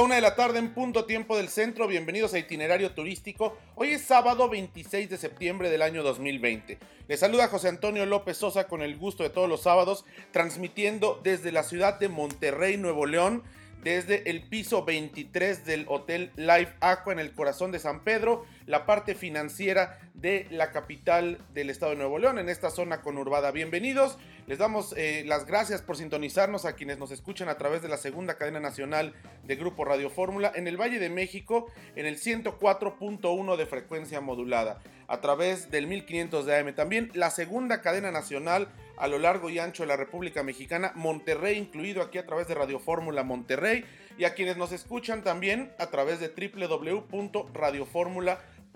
Una de la tarde en punto tiempo del centro. Bienvenidos a Itinerario Turístico. Hoy es sábado 26 de septiembre del año 2020. Les saluda José Antonio López Sosa con el gusto de todos los sábados, transmitiendo desde la ciudad de Monterrey, Nuevo León desde el piso 23 del Hotel Live Aqua en el corazón de San Pedro, la parte financiera de la capital del estado de Nuevo León, en esta zona conurbada. Bienvenidos, les damos eh, las gracias por sintonizarnos a quienes nos escuchan a través de la segunda cadena nacional de Grupo Radio Fórmula en el Valle de México en el 104.1 de frecuencia modulada, a través del 1500 de AM. También la segunda cadena nacional a lo largo y ancho de la República Mexicana, Monterrey incluido aquí a través de Radio Fórmula Monterrey y a quienes nos escuchan también a través de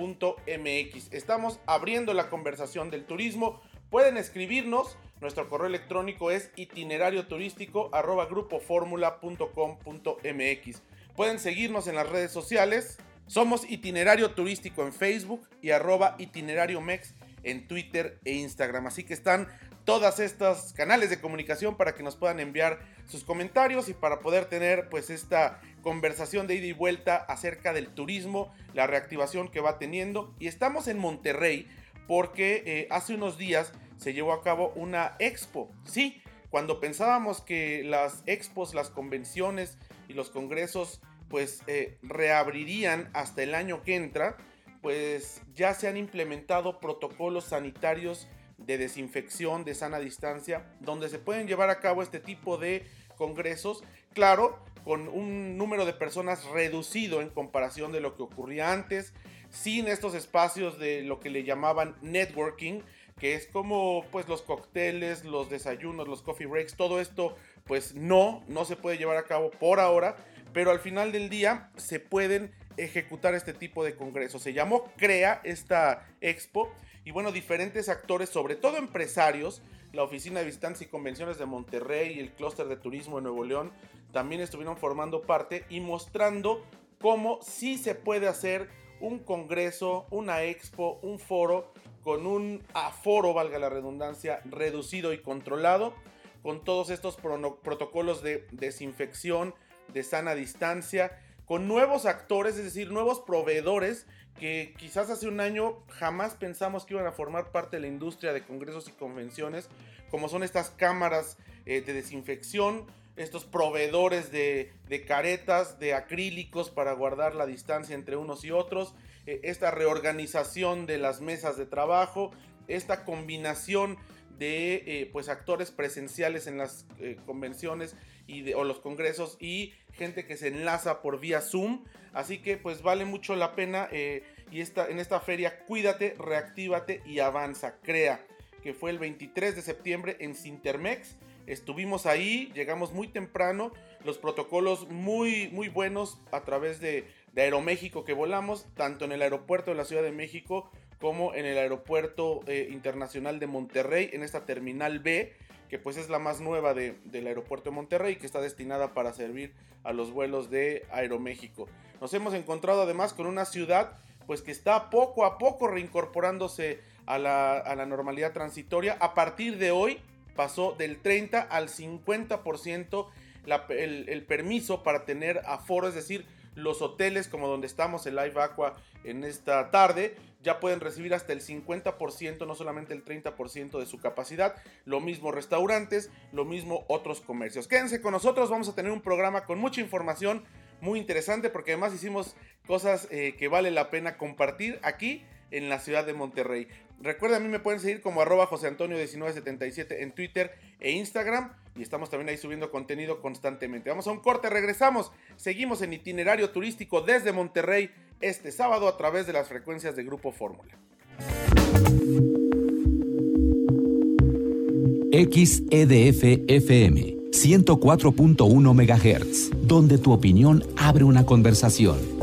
www.radioformula.mx. Estamos abriendo la conversación del turismo. Pueden escribirnos, nuestro correo electrónico es itinerario turístico grupoformula.com.mx. Pueden seguirnos en las redes sociales. Somos itinerario turístico en Facebook y arroba itinerario mex en Twitter e Instagram. Así que están todas estos canales de comunicación para que nos puedan enviar sus comentarios y para poder tener pues esta conversación de ida y vuelta acerca del turismo, la reactivación que va teniendo. Y estamos en Monterrey porque eh, hace unos días se llevó a cabo una expo. Sí, cuando pensábamos que las expos, las convenciones y los congresos pues eh, reabrirían hasta el año que entra, pues ya se han implementado protocolos sanitarios de desinfección, de sana distancia, donde se pueden llevar a cabo este tipo de congresos, claro, con un número de personas reducido en comparación de lo que ocurría antes, sin estos espacios de lo que le llamaban networking, que es como pues los cócteles, los desayunos, los coffee breaks, todo esto pues no, no se puede llevar a cabo por ahora, pero al final del día se pueden ejecutar este tipo de congresos. Se llamó CREA esta expo y bueno, diferentes actores, sobre todo empresarios, la Oficina de Visitantes y Convenciones de Monterrey y el Clúster de Turismo de Nuevo León también estuvieron formando parte y mostrando cómo sí se puede hacer un congreso, una expo, un foro con un aforo, valga la redundancia, reducido y controlado, con todos estos protocolos de desinfección, de sana distancia, con nuevos actores, es decir, nuevos proveedores que quizás hace un año jamás pensamos que iban a formar parte de la industria de congresos y convenciones, como son estas cámaras eh, de desinfección, estos proveedores de, caretas, de acrílicos para guardar la distancia entre unos y otros, eh, esta reorganización de las mesas de trabajo, esta combinación de eh, pues actores presenciales en las convenciones y o los congresos y gente que se enlaza por vía Zoom. Así que pues vale mucho la pena. Eh, y esta, en esta feria cuídate, reactívate y avanza. Crea que fue el 23 de septiembre en Sintermex. Estuvimos ahí, llegamos muy temprano, los protocolos muy, muy buenos a través de, de Aeroméxico que volamos, tanto en el aeropuerto de la Ciudad de México como en el aeropuerto eh, internacional de Monterrey, en esta terminal B que pues es la más nueva de, del aeropuerto de Monterrey, que está destinada para servir a los vuelos de Aeroméxico. Nos hemos encontrado además con una ciudad pues que está poco a poco reincorporándose a la, a la normalidad transitoria. A partir de hoy pasó del 30 al 50% el, el permiso para tener aforo, es decir, los hoteles como donde estamos, el Live Aqua en esta tarde, ya pueden recibir hasta el 50%, no solamente el 30% de su capacidad. Lo mismo restaurantes, lo mismo otros comercios. Quédense con nosotros, vamos a tener un programa con mucha información muy interesante porque además hicimos cosas eh, que vale la pena compartir aquí en la ciudad de Monterrey. Recuerda, a mí me pueden seguir como arroba José Antonio 1977 en Twitter e Instagram. Y estamos también ahí subiendo contenido constantemente. Vamos a un corte, regresamos. Seguimos en itinerario turístico desde Monterrey este sábado a través de las frecuencias de Grupo Fórmula. XEDF FM 104.1 MHz, donde tu opinión abre una conversación